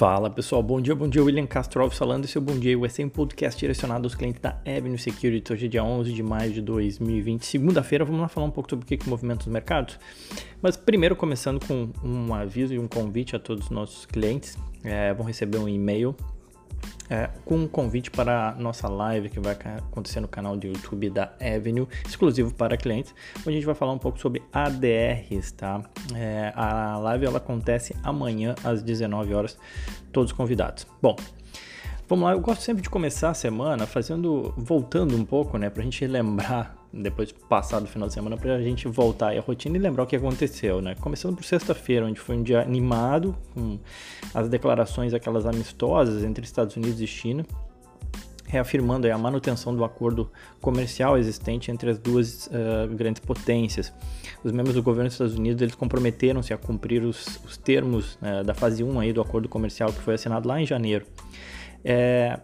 Fala pessoal, bom dia, bom dia, William Castro falando, esse é o Bom Dia USA, um podcast direcionado aos clientes da Avenue Security, hoje é dia 11 de maio de 2020, segunda-feira, vamos lá falar um pouco sobre o que, que movimenta os mercados, mas primeiro começando com um aviso e um convite a todos os nossos clientes, é, vão receber um e-mail é, com um convite para a nossa live que vai acontecer no canal do YouTube da Avenue, exclusivo para clientes, onde a gente vai falar um pouco sobre ADRs, tá? É, a live ela acontece amanhã às 19 horas, todos convidados. Bom, Vamos lá, eu gosto sempre de começar a semana fazendo, voltando um pouco, né, pra gente lembrar, depois de passar do final de semana, pra gente voltar à rotina e lembrar o que aconteceu, né. Começando por sexta-feira, onde foi um dia animado, com as declarações aquelas amistosas entre Estados Unidos e China, reafirmando a manutenção do acordo comercial existente entre as duas uh, grandes potências. Os membros do governo dos Estados Unidos eles comprometeram-se a cumprir os, os termos uh, da fase 1 aí do acordo comercial que foi assinado lá em janeiro é,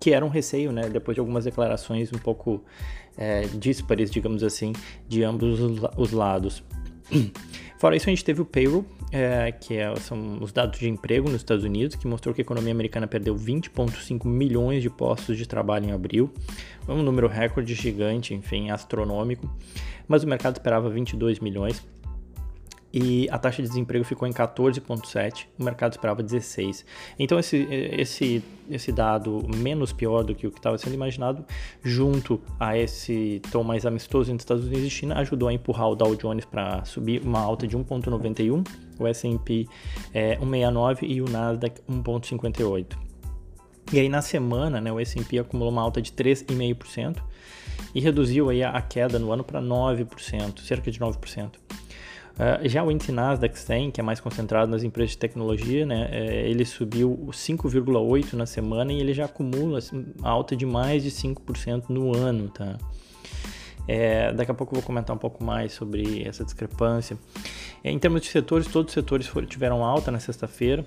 que era um receio, né, depois de algumas declarações um pouco é, díspares, digamos assim, de ambos os lados. Fora isso, a gente teve o payroll, é, que é, são os dados de emprego nos Estados Unidos, que mostrou que a economia americana perdeu 20,5 milhões de postos de trabalho em abril. um número recorde gigante, enfim, astronômico. Mas o mercado esperava 22 milhões e a taxa de desemprego ficou em 14,7, o mercado esperava 16. Então esse, esse, esse dado menos pior do que o que estava sendo imaginado, junto a esse tom mais amistoso entre Estados Unidos e China, ajudou a empurrar o Dow Jones para subir uma alta de 1,91, o S&P é, 1,69 e o Nasdaq 1,58. E aí na semana, né, o S&P acumulou uma alta de 3,5% e reduziu aí a, queda no ano para 9%, cerca de 9%. Uh, já o índice Nasdaq 100, que é mais concentrado nas empresas de tecnologia, né, é, ele subiu 5,8% na semana e ele já acumula assim, alta de mais de 5% no ano. Tá? É, daqui a pouco eu vou comentar um pouco mais sobre essa discrepância. É, em termos de setores, todos os setores foram, tiveram alta na sexta-feira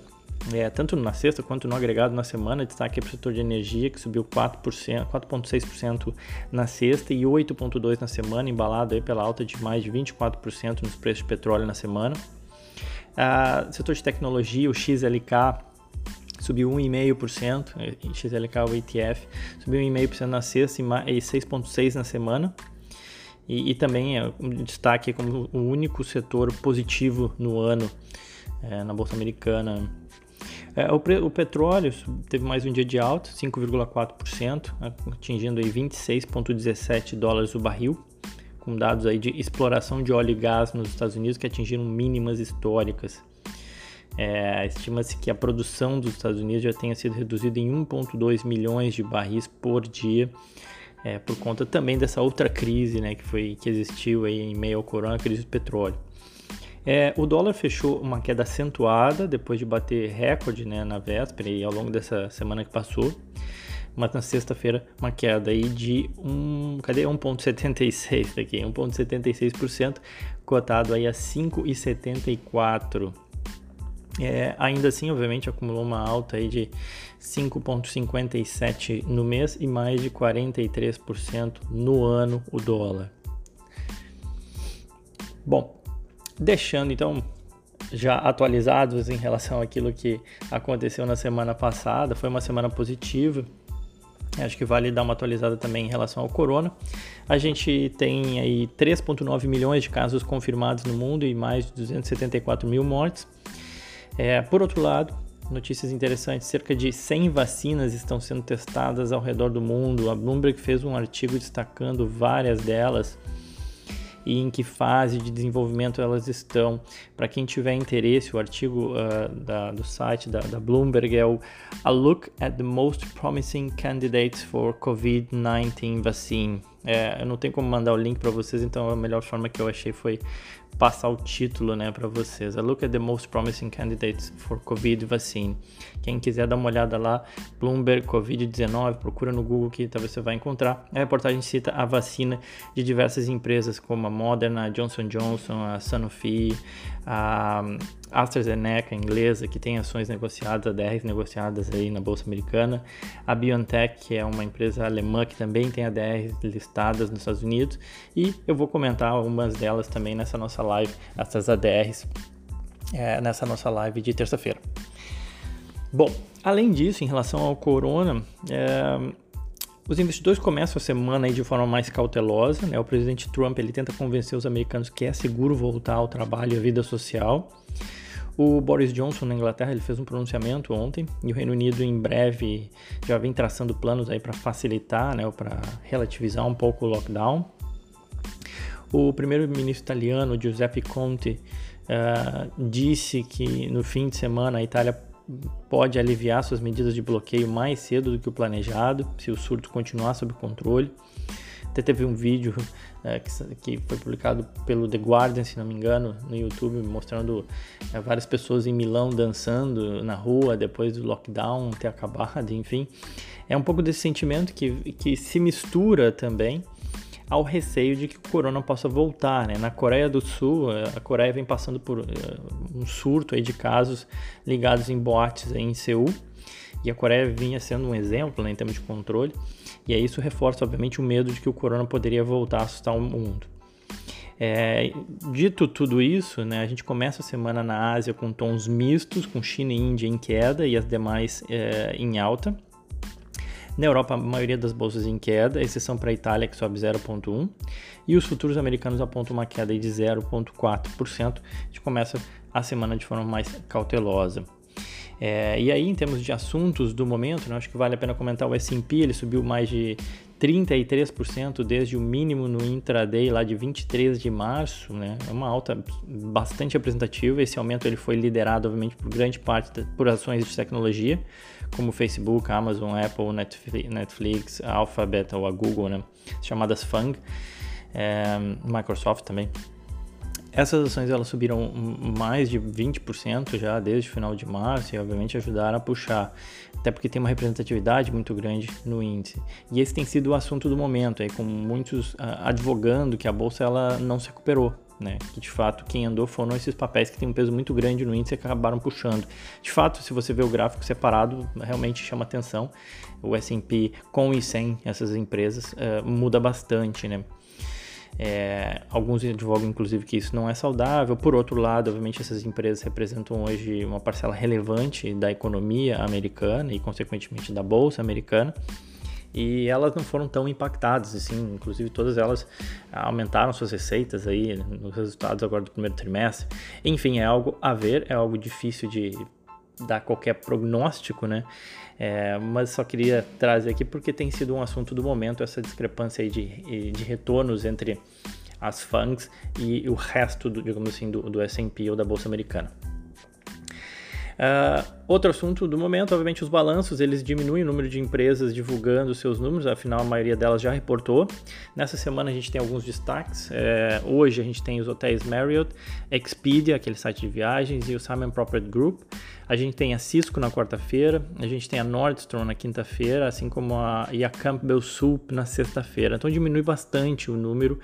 é, tanto na sexta quanto no agregado na semana, destaque para o setor de energia, que subiu 4,6% na sexta e 8,2% na semana, embalado aí pela alta de mais de 24% nos preços de petróleo na semana. Ah, setor de tecnologia, o XLK subiu 1,5%, é, XLK, o ETF, subiu 1,5% na sexta e 6,6% na semana. E, e, também é um destaque como o único setor positivo no ano é, na Bolsa Americana é, o, o, petróleo teve mais um dia de alta, 5,4%, atingindo aí 26,17 dólares o barril, com dados aí de exploração de óleo e gás nos Estados Unidos que atingiram mínimas históricas. É, Estima-se que a produção dos Estados Unidos já tenha sido reduzida em 1,2 milhões de barris por dia, é, por conta também dessa outra crise né, que, foi, que existiu aí em meio ao corona, a crise do petróleo. É, o dólar fechou uma queda acentuada depois de bater recorde né, na véspera e ao longo dessa semana que passou. Mas na sexta-feira, uma queda aí de um, cadê 1,76 daqui? 1,76%, cotado aí a 5,74. É, ainda assim, obviamente, acumulou uma alta aí de 5,57 no mês e mais de 43% no ano o dólar. Bom, deixando então já atualizados em relação àquilo que aconteceu na semana passada. Foi uma semana positiva. Acho que vale dar uma atualizada também em relação ao corona. A gente tem aí 3,9 milhões de casos confirmados no mundo e mais de 274 mil mortes. É, por outro lado, notícias interessantes: cerca de 100 vacinas estão sendo testadas ao redor do mundo. A Bloomberg fez um artigo destacando várias delas e em que fase de desenvolvimento elas estão. Para quem tiver interesse, o artigo uh, da, do site da, da, Bloomberg é o A Look at the Most Promising Candidates for COVID-19 Vaccine. É, eu não tenho como mandar o link para vocês, então a melhor forma que eu achei foi passar o título né, para vocês. A look at the most promising candidates for COVID vaccine. Quem quiser dar uma olhada lá, Bloomberg Covid-19, procura no Google que talvez você vai encontrar. A reportagem cita a vacina de diversas empresas como a Moderna, a Johnson Johnson, a Sanofi, a AstraZeneca inglesa, que tem ações negociadas, ADRs negociadas aí na Bolsa Americana, a BioNTech, que é uma empresa alemã que também tem ADRs listadas nos Estados Unidos, e eu vou comentar algumas delas também nessa nossa live, essas ADRs, é, nessa nossa live de terça-feira. Bom, além disso, em relação ao corona, é, os investidores começam a semana aí de forma mais cautelosa. Né? O presidente Trump ele tenta convencer os americanos que é seguro voltar ao trabalho e à vida social. O Boris Johnson na Inglaterra ele fez um pronunciamento ontem e o Reino Unido em breve já vem traçando planos aí para facilitar, né, para relativizar um pouco o lockdown. O primeiro-ministro italiano Giuseppe Conte uh, disse que no fim de semana a Itália pode aliviar suas medidas de bloqueio mais cedo do que o planejado, se o surto continuar sob controle. Até teve um vídeo é, que, que, foi publicado pelo The Guardian, se não me engano, no YouTube, mostrando é, várias pessoas em Milão dançando na rua depois do lockdown ter acabado, enfim. É um pouco desse sentimento que, que se mistura também ao receio de que o corona possa voltar. Né? Na Coreia do Sul, eh, a Coreia vem passando por uh, um surto aí de casos ligados em boates aí em Seul, e a Coreia vinha sendo um exemplo né, em termos de controle, e aí isso reforça, obviamente, o medo de que o corona poderia voltar a assustar o mundo. É, dito tudo isso, né, a gente começa a semana na Ásia com tons mistos, com China e Índia em queda e as demais é, em alta. Na Europa, a maioria das bolsas em queda, exceção para a Itália, que sobe 0,1%, e os futuros americanos apontam uma queda de 0,4%. A gente começa a semana de forma mais cautelosa. É, e aí, em termos de assuntos do momento, né, acho que vale a pena comentar o S&P, ele subiu mais de 33% desde o mínimo no intraday lá de 23 de março, né? É uma alta bastante representativa. Esse aumento ele foi liderado, obviamente, por grande parte por ações de tecnologia, como Facebook, Amazon, Apple, Netflix, Alphabet ou a Google, né? Chamadas FANG, é, Microsoft também. Essas ações elas subiram mais de 20% já desde o final de março e obviamente ajudaram a puxar, até porque tem uma representatividade muito grande no índice. E esse tem sido o assunto do momento, aí, com muitos uh, advogando que a bolsa ela não se recuperou. Né, que de fato quem andou foram esses papéis que têm um peso muito grande no índice e acabaram puxando. De fato, se você vê o gráfico separado, realmente chama atenção. O S&P com e sem essas empresas uh, muda bastante, né? É, alguns advogam, inclusive, que isso não é saudável. Por outro lado, obviamente, essas empresas representam hoje uma parcela relevante da economia americana e, consequentemente, da bolsa americana. E elas não foram tão impactadas, assim, inclusive todas elas aumentaram suas receitas aí nos resultados agora do primeiro trimestre. Enfim, é algo a ver, é algo difícil de dar qualquer prognóstico, né? É, mas só queria trazer aqui porque tem sido um assunto do momento essa discrepância aí de, de retornos entre as FANGs e o resto, do, digamos assim, do, do S&P ou da Bolsa Americana. Uh, outro assunto do momento, obviamente, os balanços, eles diminuem o número de empresas divulgando seus números, afinal a maioria delas já reportou. Nessa semana a gente tem alguns destaques. É, hoje a gente tem os hotéis Marriott, Expedia, aquele site de viagens, e o Simon Property Group. A gente tem a Cisco na quarta-feira, a gente tem a Nordstrom na quinta-feira, assim como a, e a Campbell Soup na sexta-feira. Então diminui bastante o número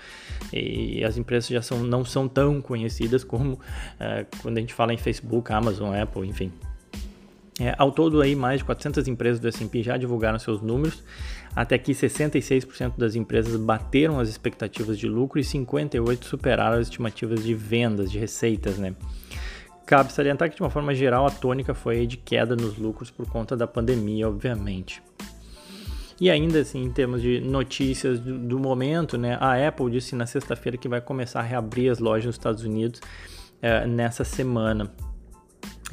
e as empresas já são, não são tão conhecidas como é, quando a gente fala em Facebook, Amazon, Apple, enfim. É, ao todo, aí, mais de 400 empresas do S&P já divulgaram seus números. Até aqui, 66% das empresas bateram as expectativas de lucro e 58% superaram as estimativas de vendas, de receitas, né? Cabe salientar que, de uma forma geral, a tônica foi de queda nos lucros por conta da pandemia, obviamente. E ainda assim, em termos de notícias do, do momento, né, a Apple disse na sexta-feira que vai começar a reabrir as lojas nos Estados Unidos é, nessa semana.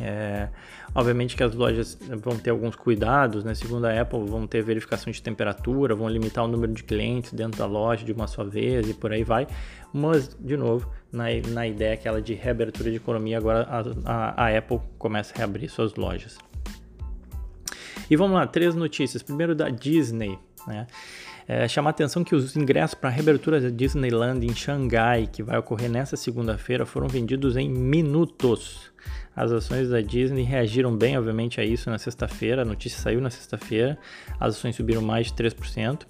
É, obviamente que as lojas vão ter alguns cuidados, né? Segundo a Apple, vão ter verificação de temperatura, vão limitar o número de clientes dentro da loja de uma só vez e por aí vai. Mas, de novo, na, na ideia aquela de reabertura de economia, agora a, a, a Apple começa a reabrir suas lojas. E vamos lá, três notícias. Primeiro da Disney, né? É, chamar a atenção que os ingressos para a reabertura da Disneyland em Xangai, que vai ocorrer nesta segunda-feira, foram vendidos em minutos. As ações da Disney reagiram bem, obviamente, a isso na sexta-feira. A notícia saiu na sexta-feira. As ações subiram mais de 3%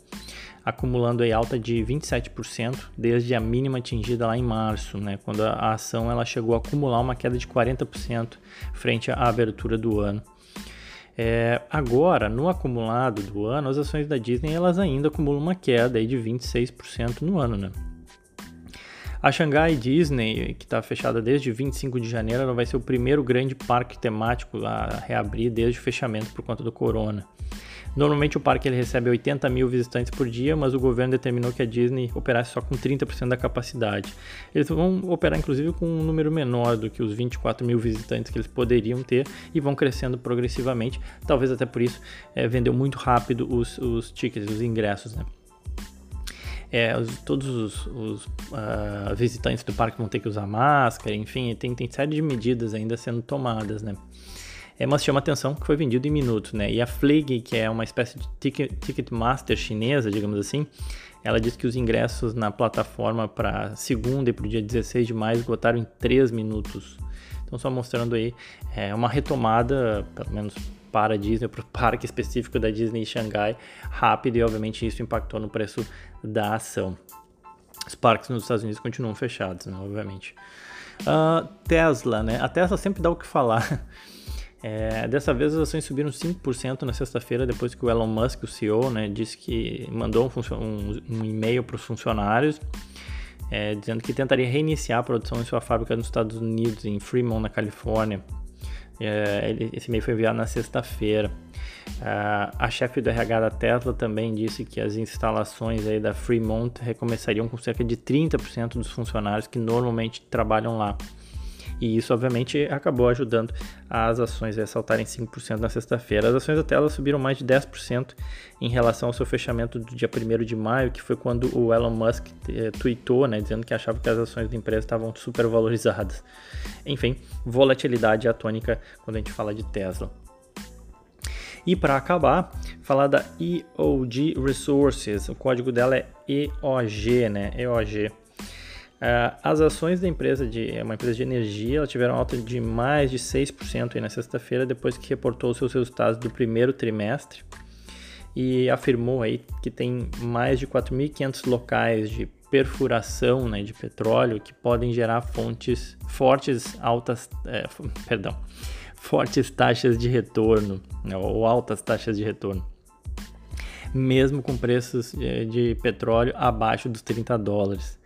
acumulando aí alta de 27% desde a mínima atingida lá em março, né, quando a ação ela chegou a acumular uma queda de 40% frente à abertura do ano. É, agora, no acumulado do ano, as ações da Disney elas ainda acumulam uma queda aí de 26% no ano. Né? A Shanghai Disney, que está fechada desde 25 de janeiro, ela vai ser o primeiro grande parque temático a reabrir desde o fechamento por conta do corona. Normalmente o parque ele recebe 80 mil visitantes por dia, mas o governo determinou que a Disney operasse só com 30% da capacidade. Eles vão operar inclusive com um número menor do que os 24 mil visitantes que eles poderiam ter e vão crescendo progressivamente. Talvez até por isso é, vendeu muito rápido os, os tickets, os ingressos, né? É, os, todos os, os uh, visitantes do parque vão ter que usar máscara, enfim, tem, tem série de medidas ainda sendo tomadas, né? É, mas chama atenção que foi vendido em minutos, né? E a Flig, que é uma espécie de ticket, ticket master chinesa, digamos assim, ela diz que os ingressos na plataforma para segunda e para o dia 16 de maio esgotaram em 3 minutos. Então, só mostrando aí é, uma retomada, pelo menos para a Disney, para o parque específico da Disney em Xangai, rápido e, obviamente, isso impactou no preço da ação. Os parques nos Estados Unidos continuam fechados, né, obviamente. Uh, Tesla, né? A Tesla sempre dá o que falar. É, dessa vez as ações subiram 5% na sexta-feira, depois que o Elon Musk, o CEO, né, disse que mandou um, um, um e-mail para os funcionários é, dizendo que tentaria reiniciar a produção em sua fábrica nos Estados Unidos, em Fremont, na Califórnia. É, esse e-mail foi enviado na sexta-feira. Uh, a chefe do RH da Tesla também disse que as instalações aí da Fremont recomeçariam com cerca de 30% dos funcionários que normalmente trabalham lá. E isso, obviamente, acabou ajudando as ações a saltarem 5% na sexta-feira. As ações da Tesla subiram mais de 10% em relação ao seu fechamento do dia 1 de maio, que foi quando o Elon Musk eh, tweetou, né, dizendo que achava que as ações da empresa estavam super valorizadas. Enfim, volatilidade atônica quando a gente fala de Tesla. E para acabar, falar da EOG Resources. O código dela é EOG, né? EOG. Uh, as ações da empresa de é uma empresa de energia, ela tiveram alta de mais de 6% aí na sexta-feira, depois que reportou seus resultados do primeiro trimestre e afirmou aí que tem mais de 4.500 locais de perfuração né, de petróleo que podem gerar fontes fortes altas, é, perdão, fortes taxas de retorno né, ou altas taxas de retorno, mesmo com preços de, de petróleo abaixo dos 30 dólares.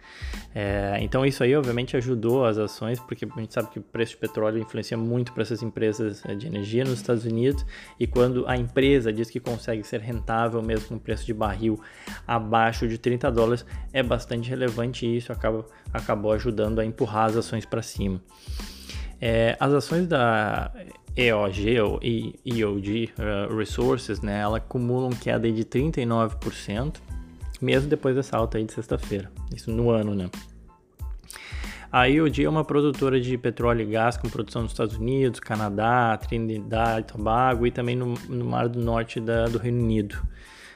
É, então isso aí obviamente ajudou as ações, porque a gente sabe que o preço de petróleo influencia muito para essas empresas é, de energia nos Estados Unidos, e quando a empresa diz que consegue ser rentável mesmo com preço de barril abaixo de 30 dólares, é bastante relevante e isso acaba, acabou ajudando a empurrar as ações para cima. É, as ações da EOG ou EOG uh, Resources, né, ela acumulam queda de 39%, mesmo depois dessa alta aí de sexta-feira, isso no ano, né? A IOD é uma produtora de petróleo e gás com produção nos Estados Unidos, Canadá, Trinidad e Tobago e também no, no Mar do Norte da, do Reino Unido.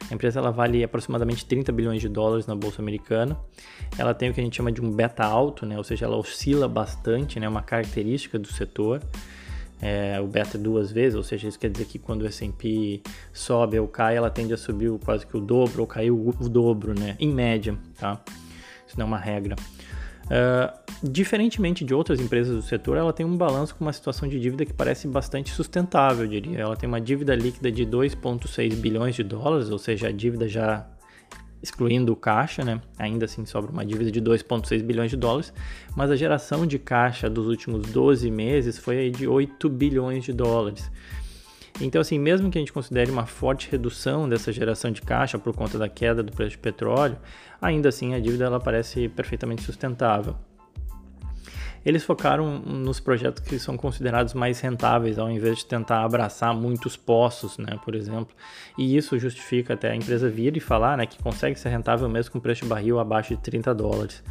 A empresa ela vale aproximadamente 30 bilhões de dólares na bolsa americana. Ela tem o que a gente chama de um beta alto, né? ou seja, ela oscila bastante, né? uma característica do setor é, o beta duas vezes, ou seja, isso quer dizer que quando o S&P sobe ou cai, ela tende a subir quase que o dobro ou cair o, o dobro, né? Em média, tá? Isso não é uma regra. Uh, diferentemente de outras empresas do setor, ela tem um balanço com uma situação de dívida que parece bastante sustentável, eu diria. Ela tem uma dívida líquida de 2,6 bilhões de dólares, ou seja, a dívida já excluindo o caixa, né? Ainda assim sobra uma dívida de 2,6 bilhões de dólares, mas a geração de caixa dos últimos 12 meses foi de 8 bilhões de dólares. Então, assim, mesmo que a gente considere uma forte redução dessa geração de caixa por conta da queda do preço de petróleo, ainda assim a dívida ela parece perfeitamente sustentável eles focaram nos projetos que são considerados mais rentáveis, ao invés de tentar abraçar muitos poços, né, por exemplo. E isso justifica até a empresa vir e falar né, que consegue ser rentável mesmo com preço de barril abaixo de 30 dólares.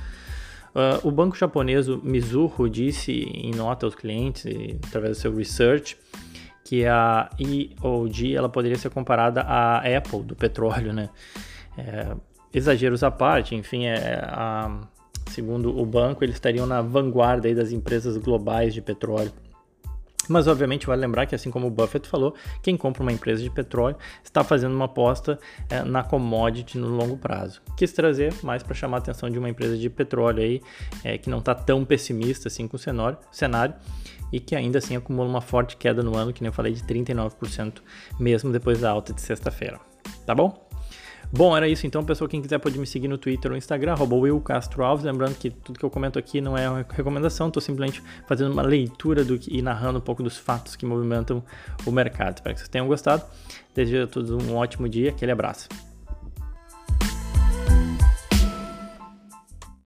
Uh, o banco japonês Mizuho disse em nota aos clientes, através do seu research, que a EOG ela poderia ser comparada à Apple do petróleo, né? É, exageros à parte, enfim, é, a, Segundo o banco, eles estariam na vanguarda das empresas globais de petróleo. Mas obviamente vale lembrar que, assim como o Buffett falou, quem compra uma empresa de petróleo está fazendo uma aposta é, na commodity no longo prazo. Quis trazer mais para chamar a atenção de uma empresa de petróleo aí é, que não está tão pessimista assim com o cenário, cenário e que ainda assim acumula uma forte queda no ano, que nem eu falei, de 39%, mesmo depois da alta de sexta-feira. Tá bom? Bom, era isso então, pessoal. Quem quiser pode me seguir no Twitter ou no Instagram, Will Castro Alves. Lembrando que tudo que eu comento aqui não é uma recomendação, estou simplesmente fazendo uma leitura do que, e narrando um pouco dos fatos que movimentam o mercado. Espero que vocês tenham gostado. Desejo a todos um ótimo dia. Aquele abraço.